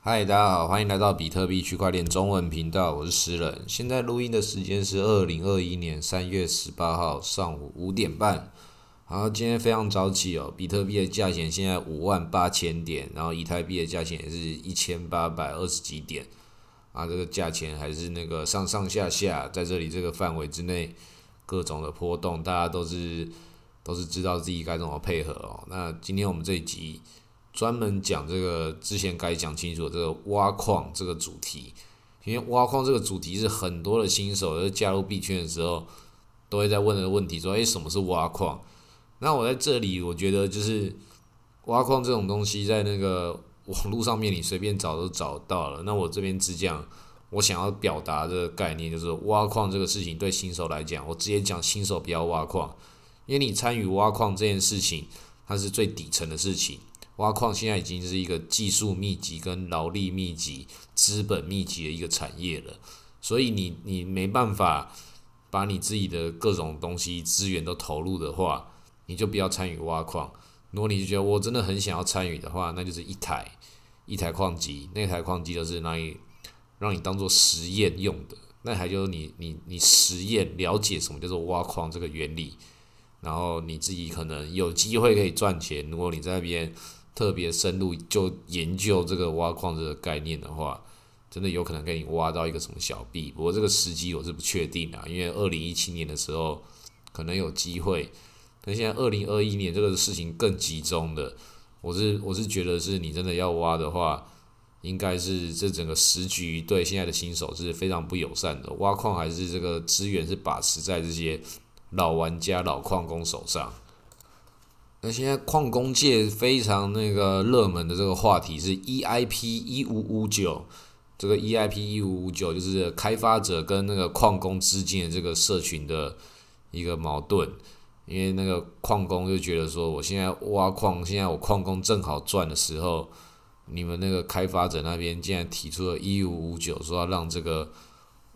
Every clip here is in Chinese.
嗨，大家好，欢迎来到比特币区块链中文频道，我是诗人。现在录音的时间是二零二一年三月十八号上午五点半。好，今天非常早起哦，比特币的价钱现在五万八千点，然后以太币的价钱也是一千八百二十几点。啊，这个价钱还是那个上上下下，在这里这个范围之内，各种的波动，大家都是都是知道自己该怎么配合哦。那今天我们这一集。专门讲这个之前该讲清楚这个挖矿这个主题，因为挖矿这个主题是很多的新手在加入币圈的时候都会在问的问题，说诶，什么是挖矿？那我在这里我觉得就是挖矿这种东西在那个网络上面你随便找都找到了。那我这边只讲我想要表达的概念，就是挖矿这个事情对新手来讲，我直接讲新手不要挖矿，因为你参与挖矿这件事情，它是最底层的事情。挖矿现在已经是一个技术密集、跟劳力密集、资本密集的一个产业了，所以你你没办法把你自己的各种东西资源都投入的话，你就不要参与挖矿。如果你就觉得我真的很想要参与的话，那就是一台一台矿机，那台矿机就是让你让你当做实验用的，那台就是你你你实验了解什么叫做挖矿这个原理，然后你自己可能有机会可以赚钱。如果你在那边。特别深入就研究这个挖矿这个概念的话，真的有可能给你挖到一个什么小币。不过这个时机我是不确定的，因为二零一七年的时候可能有机会，但现在二零二一年这个事情更集中的，我是我是觉得是你真的要挖的话，应该是这整个时局对现在的新手是非常不友善的。挖矿还是这个资源是把持在这些老玩家、老矿工手上。那现在矿工界非常那个热门的这个话题是 EIP 一五五九，这个 EIP 一五五九就是开发者跟那个矿工之间的这个社群的一个矛盾，因为那个矿工就觉得说，我现在挖矿，现在我矿工正好赚的时候，你们那个开发者那边竟然提出了一五五九，说要让这个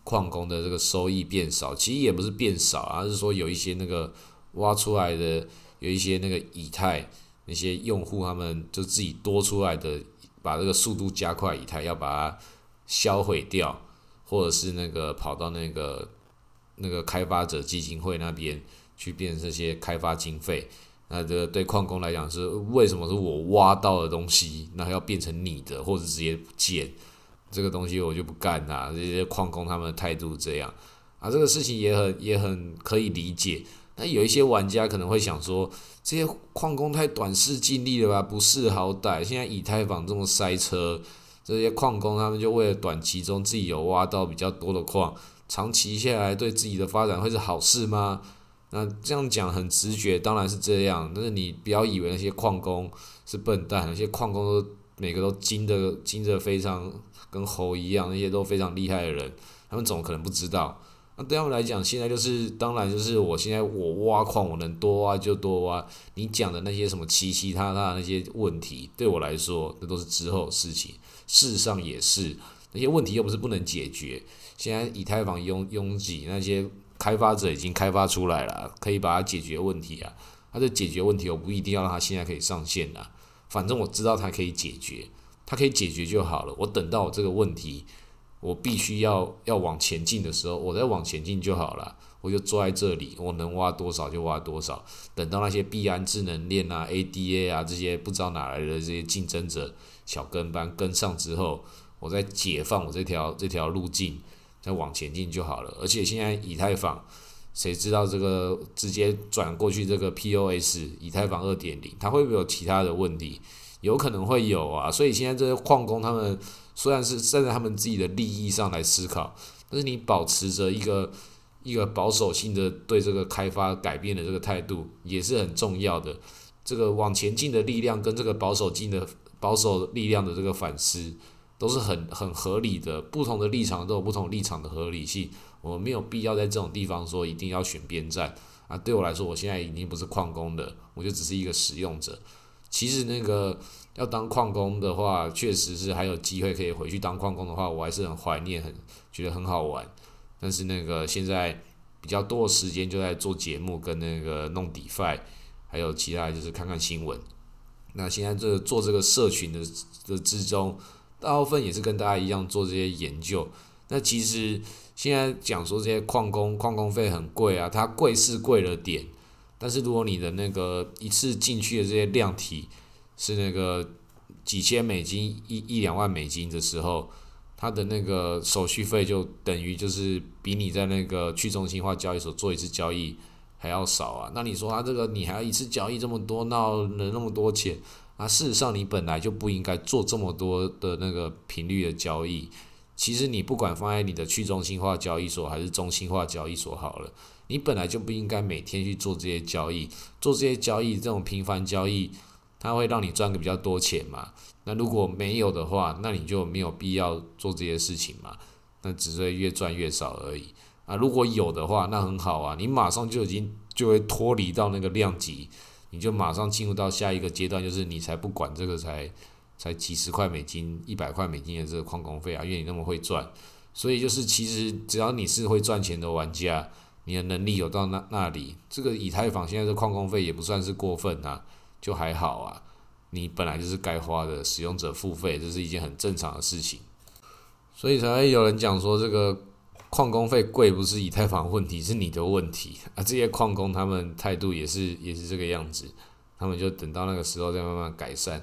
矿工的这个收益变少，其实也不是变少，而是说有一些那个挖出来的。有一些那个以太那些用户，他们就自己多出来的，把这个速度加快，以太要把它销毁掉，或者是那个跑到那个那个开发者基金会那边去变成这些开发经费。那这个对矿工来讲是为什么是我挖到的东西，那要变成你的，或者直接不见这个东西，我就不干啦。这些矿工他们的态度这样啊，这个事情也很也很可以理解。那有一些玩家可能会想说，这些矿工太短视尽力了吧，不识好歹。现在以太坊这么塞车，这些矿工他们就为了短期中自己有挖到比较多的矿，长期下来对自己的发展会是好事吗？那这样讲很直觉，当然是这样。但是你不要以为那些矿工是笨蛋，那些矿工都每个都精的精的非常跟猴一样，那些都非常厉害的人，他们怎么可能不知道？那对他们来讲，现在就是当然就是我现在我挖矿，我能多挖就多挖。你讲的那些什么七七他他那些问题，对我来说那都是之后的事情。事实上也是那些问题又不是不能解决。现在以太坊拥拥挤，那些开发者已经开发出来了，可以把它解决问题啊。它的解决问题，我不一定要让它现在可以上线的，反正我知道它可以解决，它可以解决就好了。我等到我这个问题。我必须要要往前进的时候，我再往前进就好了。我就坐在这里，我能挖多少就挖多少。等到那些币安智能链啊、ADA 啊这些不知道哪来的这些竞争者小跟班跟上之后，我再解放我这条这条路径，再往前进就好了。而且现在以太坊，谁知道这个直接转过去这个 POS 以太坊二点零，它会不会有其他的问题？有可能会有啊。所以现在这些矿工他们。虽然是站在他们自己的利益上来思考，但是你保持着一个一个保守性的对这个开发改变的这个态度，也是很重要的。这个往前进的力量跟这个保守进的保守力量的这个反思，都是很很合理的。不同的立场都有不同立场的合理性，我们没有必要在这种地方说一定要选边站啊。对我来说，我现在已经不是矿工的，我就只是一个使用者。其实那个。要当矿工的话，确实是还有机会可以回去当矿工的话，我还是很怀念，很觉得很好玩。但是那个现在比较多的时间就在做节目，跟那个弄 DeFi，还有其他就是看看新闻。那现在这做这个社群的的之中，大部分也是跟大家一样做这些研究。那其实现在讲说这些矿工矿工费很贵啊，它贵是贵了点，但是如果你的那个一次进去的这些量体是那个几千美金一一两万美金的时候，它的那个手续费就等于就是比你在那个去中心化交易所做一次交易还要少啊。那你说它这个你还要一次交易这么多，闹了那么多钱啊？事实上你本来就不应该做这么多的那个频率的交易。其实你不管放在你的去中心化交易所还是中心化交易所好了，你本来就不应该每天去做这些交易，做这些交易这种频繁交易，它会让你赚个比较多钱嘛？那如果没有的话，那你就没有必要做这些事情嘛？那只会越赚越少而已啊！如果有的话，那很好啊，你马上就已经就会脱离到那个量级，你就马上进入到下一个阶段，就是你才不管这个才。才几十块美金、一百块美金的这个矿工费啊，因为你那么会赚，所以就是其实只要你是会赚钱的玩家，你的能力有到那那里，这个以太坊现在的矿工费也不算是过分啊，就还好啊。你本来就是该花的，使用者付费，这是一件很正常的事情，所以才会有人讲说这个矿工费贵不是以太坊问题，是你的问题啊。这些矿工他们态度也是也是这个样子，他们就等到那个时候再慢慢改善。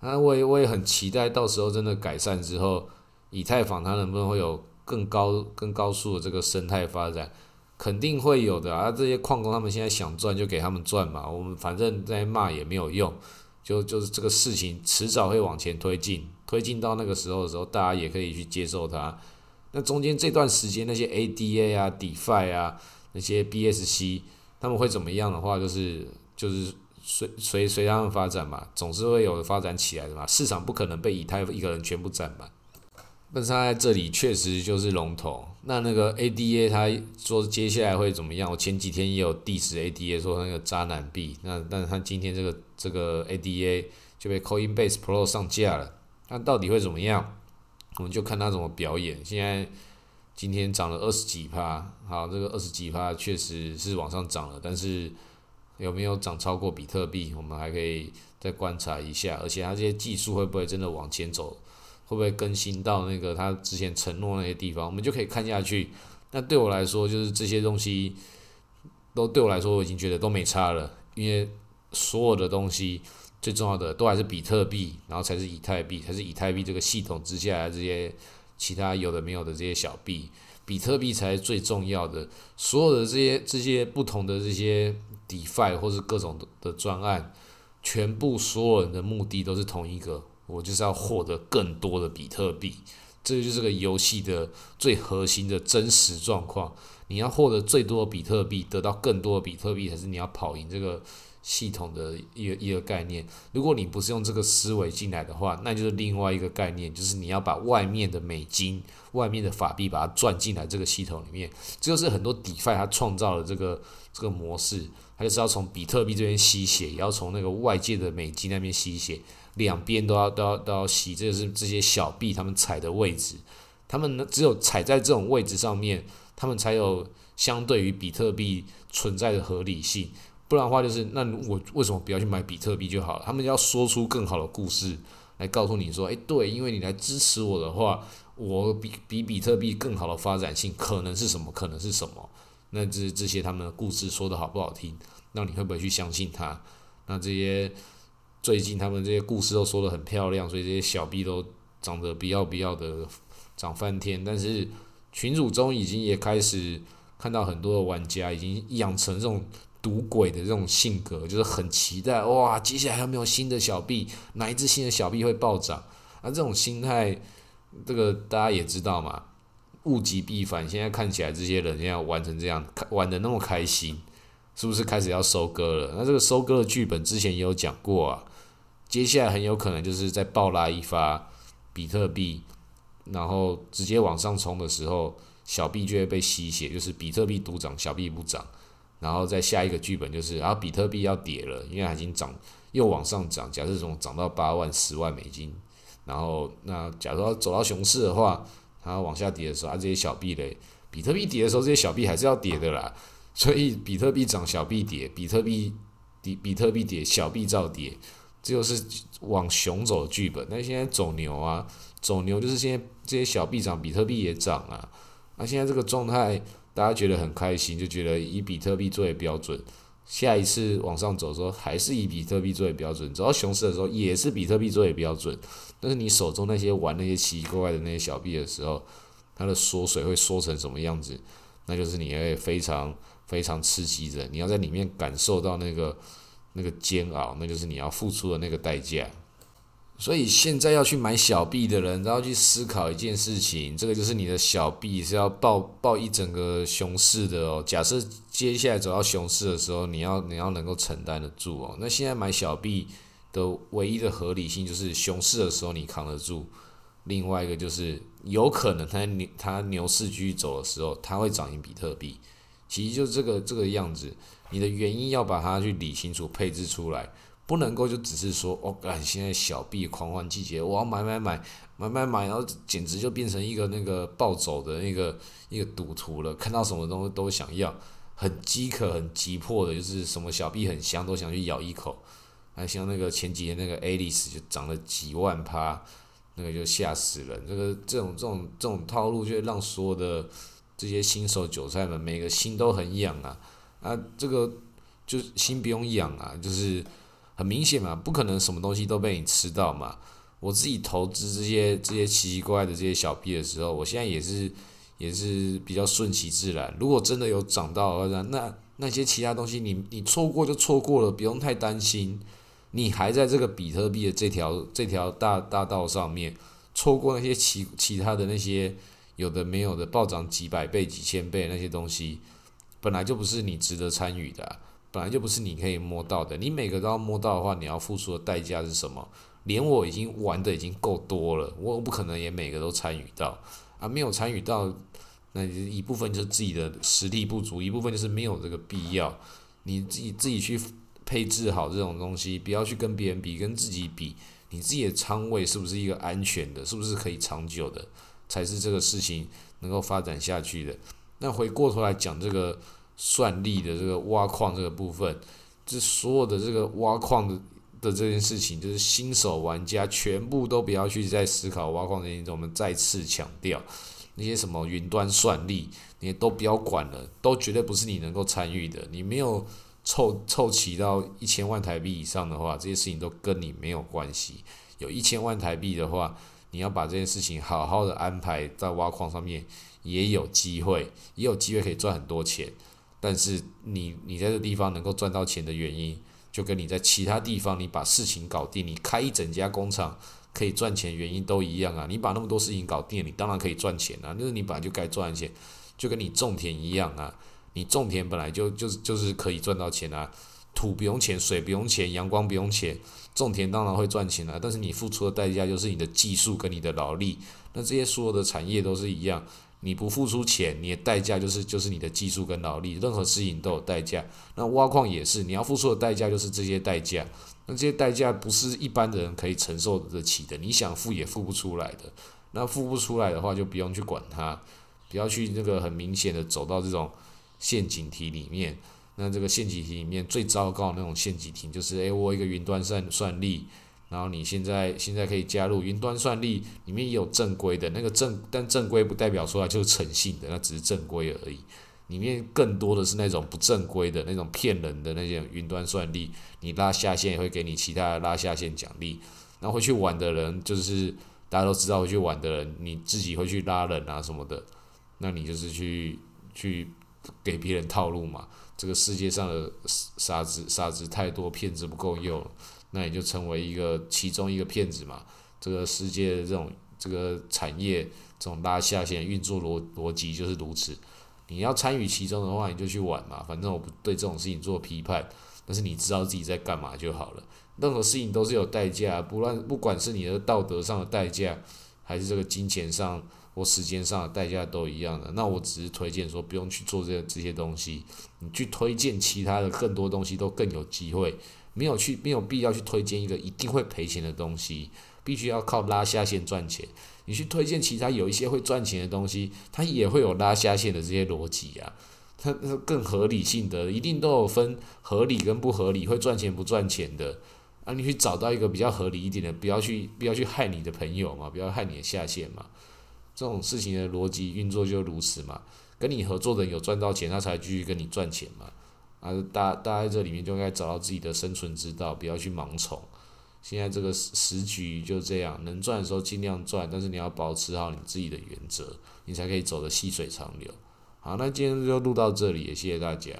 那我也我也很期待，到时候真的改善之后，以太坊它能不能会有更高更高速的这个生态发展？肯定会有的啊！这些矿工他们现在想赚就给他们赚嘛，我们反正在骂也没有用，就就是这个事情迟早会往前推进，推进到那个时候的时候，大家也可以去接受它。那中间这段时间那些 ADA 啊、DeFi 啊、那些 BSC 他们会怎么样的话，就是就是。随随随他们发展嘛，总是会有发展起来的嘛。市场不可能被以太一个人全部占满，但是他在这里确实就是龙头。那那个 ADA 他说接下来会怎么样？我前几天也有 diss ADA 说那个渣男币。那但是他今天这个这个 ADA 就被 Coinbase Pro 上架了，那到底会怎么样？我们就看他怎么表演。现在今天涨了二十几趴，好，这个二十几趴确实是往上涨了，但是。有没有涨超过比特币？我们还可以再观察一下，而且它这些技术会不会真的往前走？会不会更新到那个他之前承诺那些地方？我们就可以看下去。那对我来说，就是这些东西都对我来说，我已经觉得都没差了，因为所有的东西最重要的都还是比特币，然后才是以太币，才是以太币这个系统之下的这些其他有的没有的这些小币，比特币才是最重要的。所有的这些这些不同的这些。DeFi 或是各种的专案，全部所有人的目的都是同一个，我就是要获得更多的比特币，这就是个游戏的最核心的真实状况。你要获得最多的比特币，得到更多的比特币，才是你要跑赢这个系统的一个一个概念。如果你不是用这个思维进来的话，那就是另外一个概念，就是你要把外面的美金、外面的法币把它赚进来这个系统里面。这就是很多 DeFi 它创造了这个这个模式。他就是要从比特币这边吸血，也要从那个外界的美金那边吸血，两边都要都要都要吸。这是这些小币他们踩的位置，他们只有踩在这种位置上面，他们才有相对于比特币存在的合理性。不然的话，就是那我为什么不要去买比特币就好了？他们要说出更好的故事来告诉你说，诶，对，因为你来支持我的话，我比比比特币更好的发展性可能是什么？可能是什么？那这这些他们的故事说的好不好听？那你会不会去相信他？那这些最近他们这些故事都说的很漂亮，所以这些小币都涨得不要不要的涨翻天。但是群主中已经也开始看到很多的玩家已经养成这种赌鬼的这种性格，就是很期待哇，接下来还有没有新的小币？哪一只新的小币会暴涨？啊，这种心态，这个大家也知道嘛。物极必反，现在看起来这些人要玩成这样，玩的那么开心，是不是开始要收割了？那这个收割的剧本之前也有讲过啊，接下来很有可能就是在暴拉一发比特币，然后直接往上冲的时候，小币就会被吸血，就是比特币独涨，小币不涨，然后再下一个剧本就是，然后比特币要跌了，因为它已经涨又往上涨，假设从涨到八万、十万美金，然后那假如说走到熊市的话。它往下跌的时候，啊，这些小币嘞，比特币跌的时候，这些小币还是要跌的啦。所以比特币涨，小币跌；比特币跌，比特币跌，小币照跌。这就是往熊走的剧本。那现在走牛啊，走牛就是现在这些小币涨，比特币也涨啊。那现在这个状态，大家觉得很开心，就觉得以比特币作为标准，下一次往上走的时候，还是以比特币作为标准；走到熊市的时候，也是比特币作为标准。但是你手中那些玩那些奇奇怪怪的那些小币的时候，它的缩水会缩成什么样子？那就是你会非常非常刺激的，你要在里面感受到那个。那个煎熬，那就是你要付出的那个代价。所以现在要去买小币的人，都要去思考一件事情：这个就是你的小币是要抱抱一整个熊市的哦。假设接下来走到熊市的时候，你要你要能够承担得住哦。那现在买小币的唯一的合理性就是熊市的时候你扛得住。另外一个就是有可能它牛它牛市继续走的时候，它会涨赢比特币。其实就这个这个样子。你的原因要把它去理清楚，配置出来，不能够就只是说，哦，干现在小币狂欢季节，我要买买买买买买，然后简直就变成一个那个暴走的那个一个赌徒了，看到什么东西都想要，很饥渴、很急迫的，就是什么小币很香都想去咬一口，还像那个前几天那个 Alice 就涨了几万趴，那个就吓死人，这个这种这种这种套路，就让所有的这些新手韭菜们每个心都很痒啊。啊，这个就心不用痒啊，就是很明显嘛，不可能什么东西都被你吃到嘛。我自己投资这些这些奇奇怪怪的这些小币的时候，我现在也是也是比较顺其自然。如果真的有涨到，那那些其他东西你你错过就错过了，不用太担心。你还在这个比特币的这条这条大大道上面，错过那些其其他的那些有的没有的暴涨几百倍几千倍那些东西。本来就不是你值得参与的，本来就不是你可以摸到的。你每个都要摸到的话，你要付出的代价是什么？连我已经玩的已经够多了，我不可能也每个都参与到啊。没有参与到，那一部分就是自己的实力不足，一部分就是没有这个必要。你自己自己去配置好这种东西，不要去跟别人比，跟自己比。你自己的仓位是不是一个安全的？是不是可以长久的？才是这个事情能够发展下去的。那回过头来讲这个算力的这个挖矿这个部分，这所有的这个挖矿的的这件事情，就是新手玩家全部都不要去再思考挖矿这件事。我们再次强调，那些什么云端算力，你都不要管了，都绝对不是你能够参与的。你没有凑凑齐到一千万台币以上的话，这些事情都跟你没有关系。有一千万台币的话，你要把这件事情好好的安排在挖矿上面。也有机会，也有机会可以赚很多钱，但是你你在这地方能够赚到钱的原因，就跟你在其他地方你把事情搞定，你开一整家工厂可以赚钱原因都一样啊！你把那么多事情搞定，你当然可以赚钱啊！那是你本来就该赚钱，就跟你种田一样啊！你种田本来就就是就是可以赚到钱啊，土不用钱，水不用钱，阳光不用钱，种田当然会赚钱啊！但是你付出的代价就是你的技术跟你的劳力，那这些所有的产业都是一样。你不付出钱，你的代价就是就是你的技术跟劳力，任何事情都有代价。那挖矿也是，你要付出的代价就是这些代价。那这些代价不是一般的人可以承受得起的，你想付也付不出来的。那付不出来的话，就不用去管它，不要去那个很明显的走到这种陷阱题里面。那这个陷阱题里面最糟糕的那种陷阱题，就是诶，我一个云端算算力。然后你现在现在可以加入云端算力，里面也有正规的那个正，但正规不代表出来就是诚信的，那只是正规而已。里面更多的是那种不正规的那种骗人的那些云端算力，你拉下线也会给你其他的拉下线奖励。然后会去玩的人，就是大家都知道会去玩的人，你自己会去拉人啊什么的，那你就是去去给别人套路嘛。这个世界上的傻子傻子太多，骗子不够用。那也就成为一个其中一个骗子嘛。这个世界这种这个产业这种拉下线运作逻逻辑就是如此。你要参与其中的话，你就去玩嘛。反正我不对这种事情做批判，但是你知道自己在干嘛就好了。任何事情都是有代价，不论不管是你的道德上的代价，还是这个金钱上或时间上的代价都一样的。那我只是推荐说，不用去做这这些东西，你去推荐其他的更多东西都更有机会。没有去，没有必要去推荐一个一定会赔钱的东西，必须要靠拉下线赚钱。你去推荐其他有一些会赚钱的东西，它也会有拉下线的这些逻辑啊，它更合理性的，一定都有分合理跟不合理，会赚钱不赚钱的。啊，你去找到一个比较合理一点的，不要去不要去害你的朋友嘛，不要害你的下线嘛。这种事情的逻辑运作就如此嘛。跟你合作的人有赚到钱，他才继续跟你赚钱嘛。还是，大大家在这里面就应该找到自己的生存之道，不要去盲从。现在这个时时局就这样，能赚的时候尽量赚，但是你要保持好你自己的原则，你才可以走得细水长流。好，那今天就录到这里，也谢谢大家。